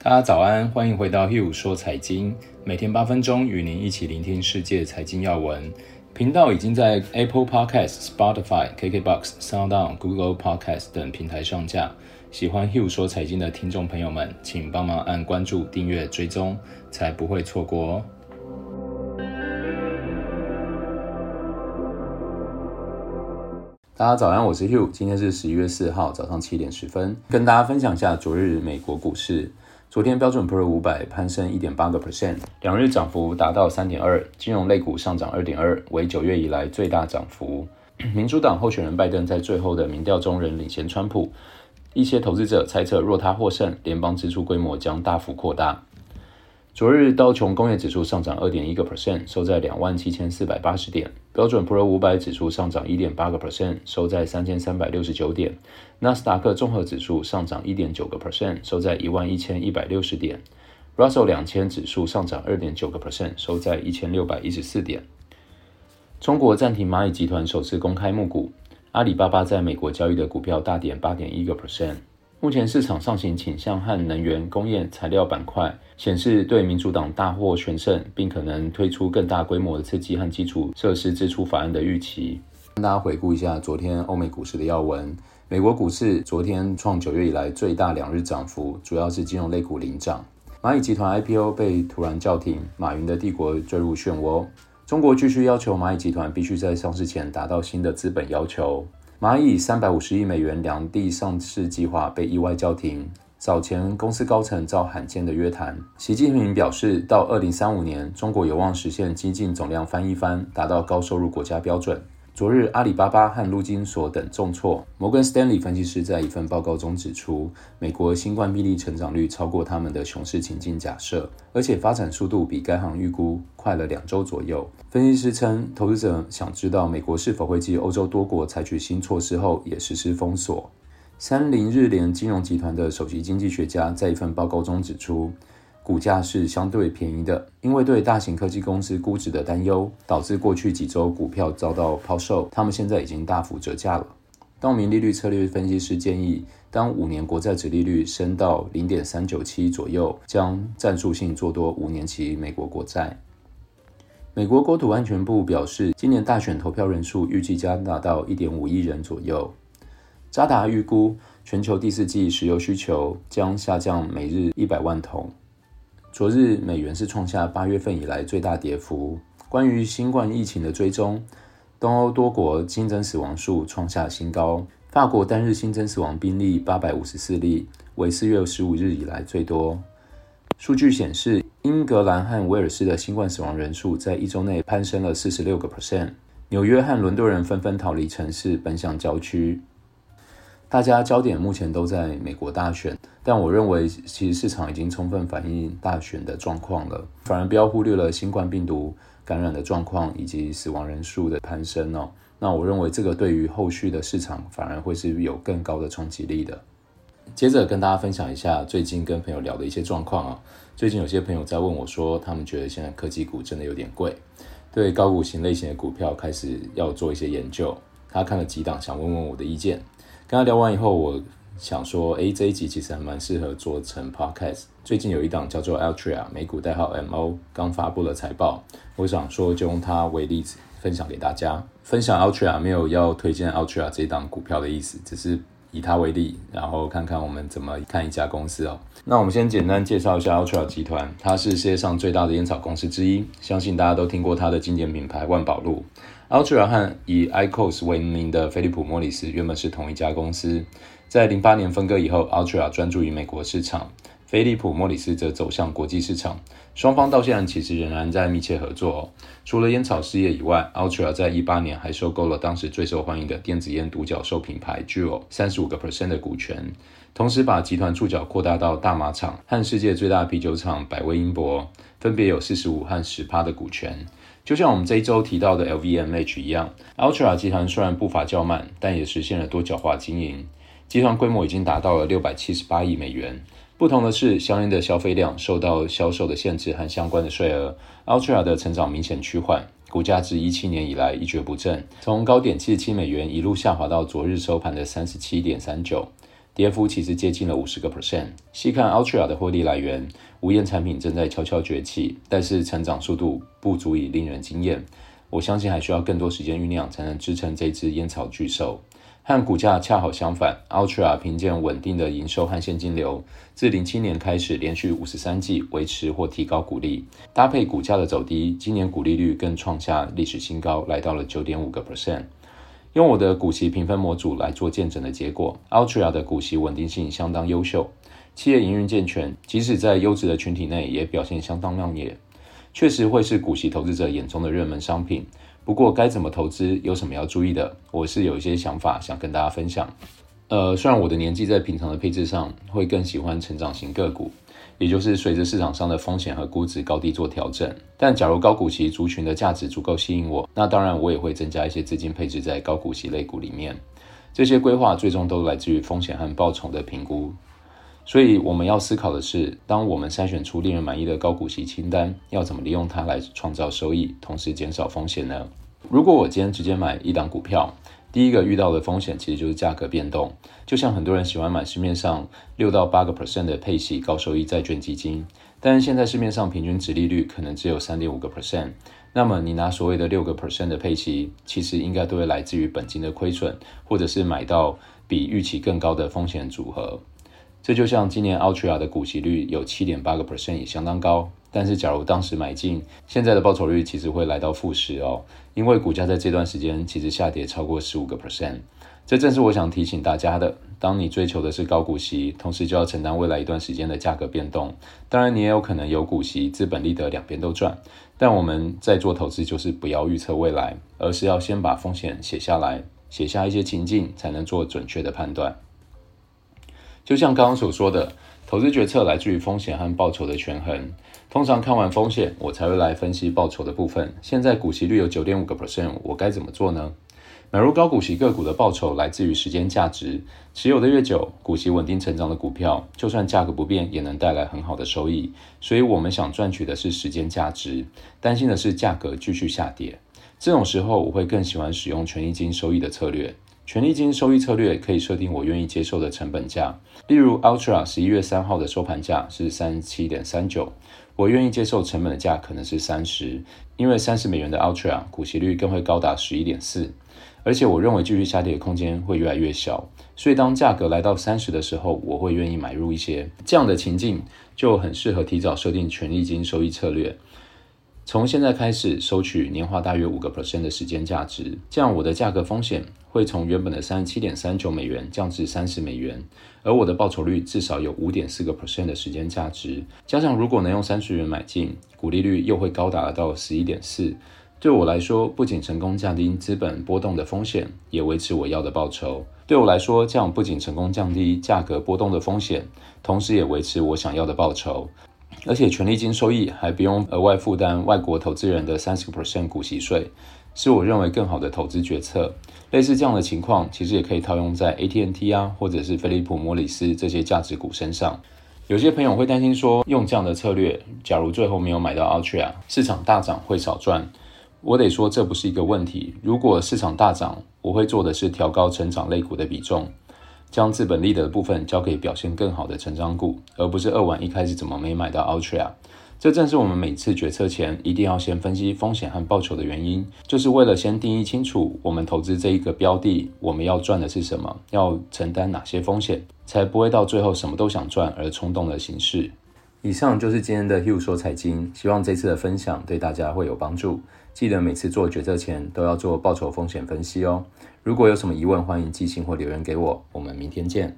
大家早安，欢迎回到 Hugh 说财经，每天八分钟与您一起聆听世界财经要闻。频道已经在 Apple Podcast、Spotify、KKBox、SoundOn、Google Podcast 等平台上架。喜欢 Hugh 说财经的听众朋友们，请帮忙按关注、订阅、追踪，才不会错过哦。大家早安，我是 Hugh，今天是十一月四号早上七点十分，跟大家分享一下昨日美国股市。昨天标准普尔五百攀升一点八个 percent，两日涨幅达到三点二，金融类股上涨二点二，为九月以来最大涨幅。民主党候选人拜登在最后的民调中仍领先川普，一些投资者猜测若他获胜，联邦支出规模将大幅扩大。昨日道琼工业指数上涨二点一个 percent，收在两万七千四百八十点；标准普尔五百指数上涨一点八个 percent，收在三千三百六十九点；纳斯达克综合指数上涨一点九个 percent，收在一万一千一百六十点；Russell 两千指数上涨二点九个 percent，收在一千六百一十四点。中国暂停蚂蚁集团首次公开募股，阿里巴巴在美国交易的股票大跌八点一个 percent。目前市场上行倾向和能源、工业、材料板块，显示对民主党大获全胜，并可能推出更大规模的刺激和基础设施支出法案的预期。跟大家回顾一下昨天欧美股市的要闻。美国股市昨天创九月以来最大两日涨幅，主要是金融类股领涨。蚂蚁集团 IPO 被突然叫停，马云的帝国坠入漩涡。中国继续要求蚂蚁集团必须在上市前达到新的资本要求。蚂蚁三百五十亿美元两地上市计划被意外叫停。早前公司高层遭罕见的约谈。习近平表示，到二零三五年，中国有望实现经济总量翻一番，达到高收入国家标准。昨日，阿里巴巴和陆金所等重挫。摩根斯丹利分析师在一份报告中指出，美国新冠病例成长率超过他们的熊市情境假设，而且发展速度比该行预估快了两周左右。分析师称，投资者想知道美国是否会继欧洲多国采取新措施后也实施封锁。三菱日联金融集团的首席经济学家在一份报告中指出，股价是相对便宜的，因为对大型科技公司估值的担忧，导致过去几周股票遭到抛售，他们现在已经大幅折价了。道明利率策略分析师建议，当五年国债殖利率升到零点三九七左右，将战术性做多五年期美国国债。美国国土安全部表示，今年大选投票人数预计将达到一点五亿人左右。渣打预估，全球第四季石油需求将下降每日一百万桶。昨日美元是创下八月份以来最大跌幅。关于新冠疫情的追踪，东欧多国新增死亡数创下新高。法国单日新增死亡病例八百五十四例，为四月十五日以来最多。数据显示，英格兰和威尔士的新冠死亡人数在一周内攀升了四十六个 percent。纽约和伦敦人纷纷逃离城市，奔向郊区。大家焦点目前都在美国大选，但我认为其实市场已经充分反映大选的状况了，反而不要忽略了新冠病毒感染的状况以及死亡人数的攀升哦。那我认为这个对于后续的市场反而会是有更高的冲击力的。接着跟大家分享一下最近跟朋友聊的一些状况啊。最近有些朋友在问我说，他们觉得现在科技股真的有点贵，对高股型类型的股票开始要做一些研究。他看了几档，想问问我的意见。跟他聊完以后，我想说，诶，这一集其实还蛮适合做成 podcast。最近有一档叫做 Altria，美股代号 MO，刚发布了财报。我想说，就用它为例子分享给大家。分享 Altria 没有要推荐 Altria 这一档股票的意思，只是以它为例，然后看看我们怎么看一家公司哦。那我们先简单介绍一下 Ultra 集团，它是世界上最大的烟草公司之一，相信大家都听过它的经典品牌万宝路。Ultra 和以 Icos 为名的菲利普莫里斯原本是同一家公司，在零八年分割以后，Ultra 专注于美国市场，菲利普莫里斯则走向国际市场。双方到现在其实仍然在密切合作哦。除了烟草事业以外，Altria 在一八年还收购了当时最受欢迎的电子烟独角兽品牌 Juul 三十五个 percent 的股权，同时把集团触角扩大到大麻厂和世界最大啤酒厂百威英博，分别有四十五和十趴的股权。就像我们这一周提到的 LVMH 一样，Altria 集团虽然步伐较慢，但也实现了多角化经营。集团规模已经达到了六百七十八亿美元。不同的是，香烟的消费量受到销售的限制和相关的税额，Altria 的成长明显趋缓，股价自一七年以来一蹶不振，从高点七十七美元一路下滑到昨日收盘的三十七点三九。跌幅其实接近了五十个 percent。细看 Altria 的获利来源，无烟产品正在悄悄崛起，但是成长速度不足以令人惊艳。我相信还需要更多时间酝酿，才能支撑这只烟草巨兽。和股价恰好相反，Altria 凭借稳定的营收和现金流，自零七年开始连续五十三季维持或提高股利，搭配股价的走低，今年股利率更创下历史新高，来到了九点五个 percent。用我的股息评分模组来做见证的结果，Altria 的股息稳定性相当优秀，企业营运健全，即使在优质的群体内也表现相当亮眼，确实会是股息投资者眼中的热门商品。不过该怎么投资，有什么要注意的？我是有一些想法想跟大家分享。呃，虽然我的年纪在平常的配置上会更喜欢成长型个股，也就是随着市场上的风险和估值高低做调整，但假如高股息族群的价值足够吸引我，那当然我也会增加一些资金配置在高股息类股里面。这些规划最终都来自于风险和报酬的评估。所以我们要思考的是，当我们筛选出令人满意的高股息清单，要怎么利用它来创造收益，同时减少风险呢？如果我今天直接买一档股票，第一个遇到的风险其实就是价格变动。就像很多人喜欢买市面上六到八个 percent 的配息高收益债券基金，但是现在市面上平均值利率可能只有三点五个 percent，那么你拿所谓的六个 percent 的配息，其实应该都会来自于本金的亏损，或者是买到比预期更高的风险组合。这就像今年 Ultra 的股息率有七点八个 percent，也相当高。但是假如当时买进，现在的报酬率其实会来到负十哦，因为股价在这段时间其实下跌超过十五个 percent。这正是我想提醒大家的：当你追求的是高股息，同时就要承担未来一段时间的价格变动。当然，你也有可能有股息、资本利得两边都赚。但我们在做投资，就是不要预测未来，而是要先把风险写下来，写下一些情境，才能做准确的判断。就像刚刚所说的，投资决策来自于风险和报酬的权衡。通常看完风险，我才会来分析报酬的部分。现在股息率有九点五个 percent，我该怎么做呢？买入高股息个股的报酬来自于时间价值，持有的越久，股息稳定成长的股票，就算价格不变，也能带来很好的收益。所以，我们想赚取的是时间价值，担心的是价格继续下跌。这种时候，我会更喜欢使用权益金收益的策略。权利金收益策略可以设定我愿意接受的成本价，例如 Ultra 十一月三号的收盘价是三十七点三九，我愿意接受成本的价可能是三十，因为三十美元的 Ultra 股息率更会高达十一点四，而且我认为继续下跌的空间会越来越小，所以当价格来到三十的时候，我会愿意买入一些。这样的情境就很适合提早设定权利金收益策略。从现在开始收取年化大约五个 percent 的时间价值，这样我的价格风险会从原本的三十七点三九美元降至三十美元，而我的报酬率至少有五点四个 percent 的时间价值。加上如果能用三十元买进，股利率又会高达到十一点四。对我来说，不仅成功降低资本波动的风险，也维持我要的报酬。对我来说，这样不仅成功降低价格波动的风险，同时也维持我想要的报酬。而且权利金收益还不用额外负担外国投资人的三十个 percent 股息税，是我认为更好的投资决策。类似这样的情况，其实也可以套用在 AT&T 啊，或者是菲利普莫里斯这些价值股身上。有些朋友会担心说，用这样的策略，假如最后没有买到 Ultra，市场大涨会少赚。我得说，这不是一个问题。如果市场大涨，我会做的是调高成长类股的比重。将资本利得的部分交给表现更好的成长股，而不是扼腕一开始怎么没买到 Ultra。这正是我们每次决策前一定要先分析风险和报酬的原因，就是为了先定义清楚我们投资这一个标的，我们要赚的是什么，要承担哪些风险，才不会到最后什么都想赚而冲动的形式。以上就是今天的 Hugh 说财经，希望这次的分享对大家会有帮助。记得每次做决策前都要做报酬风险分析哦。如果有什么疑问，欢迎寄信或留言给我。我们明天见。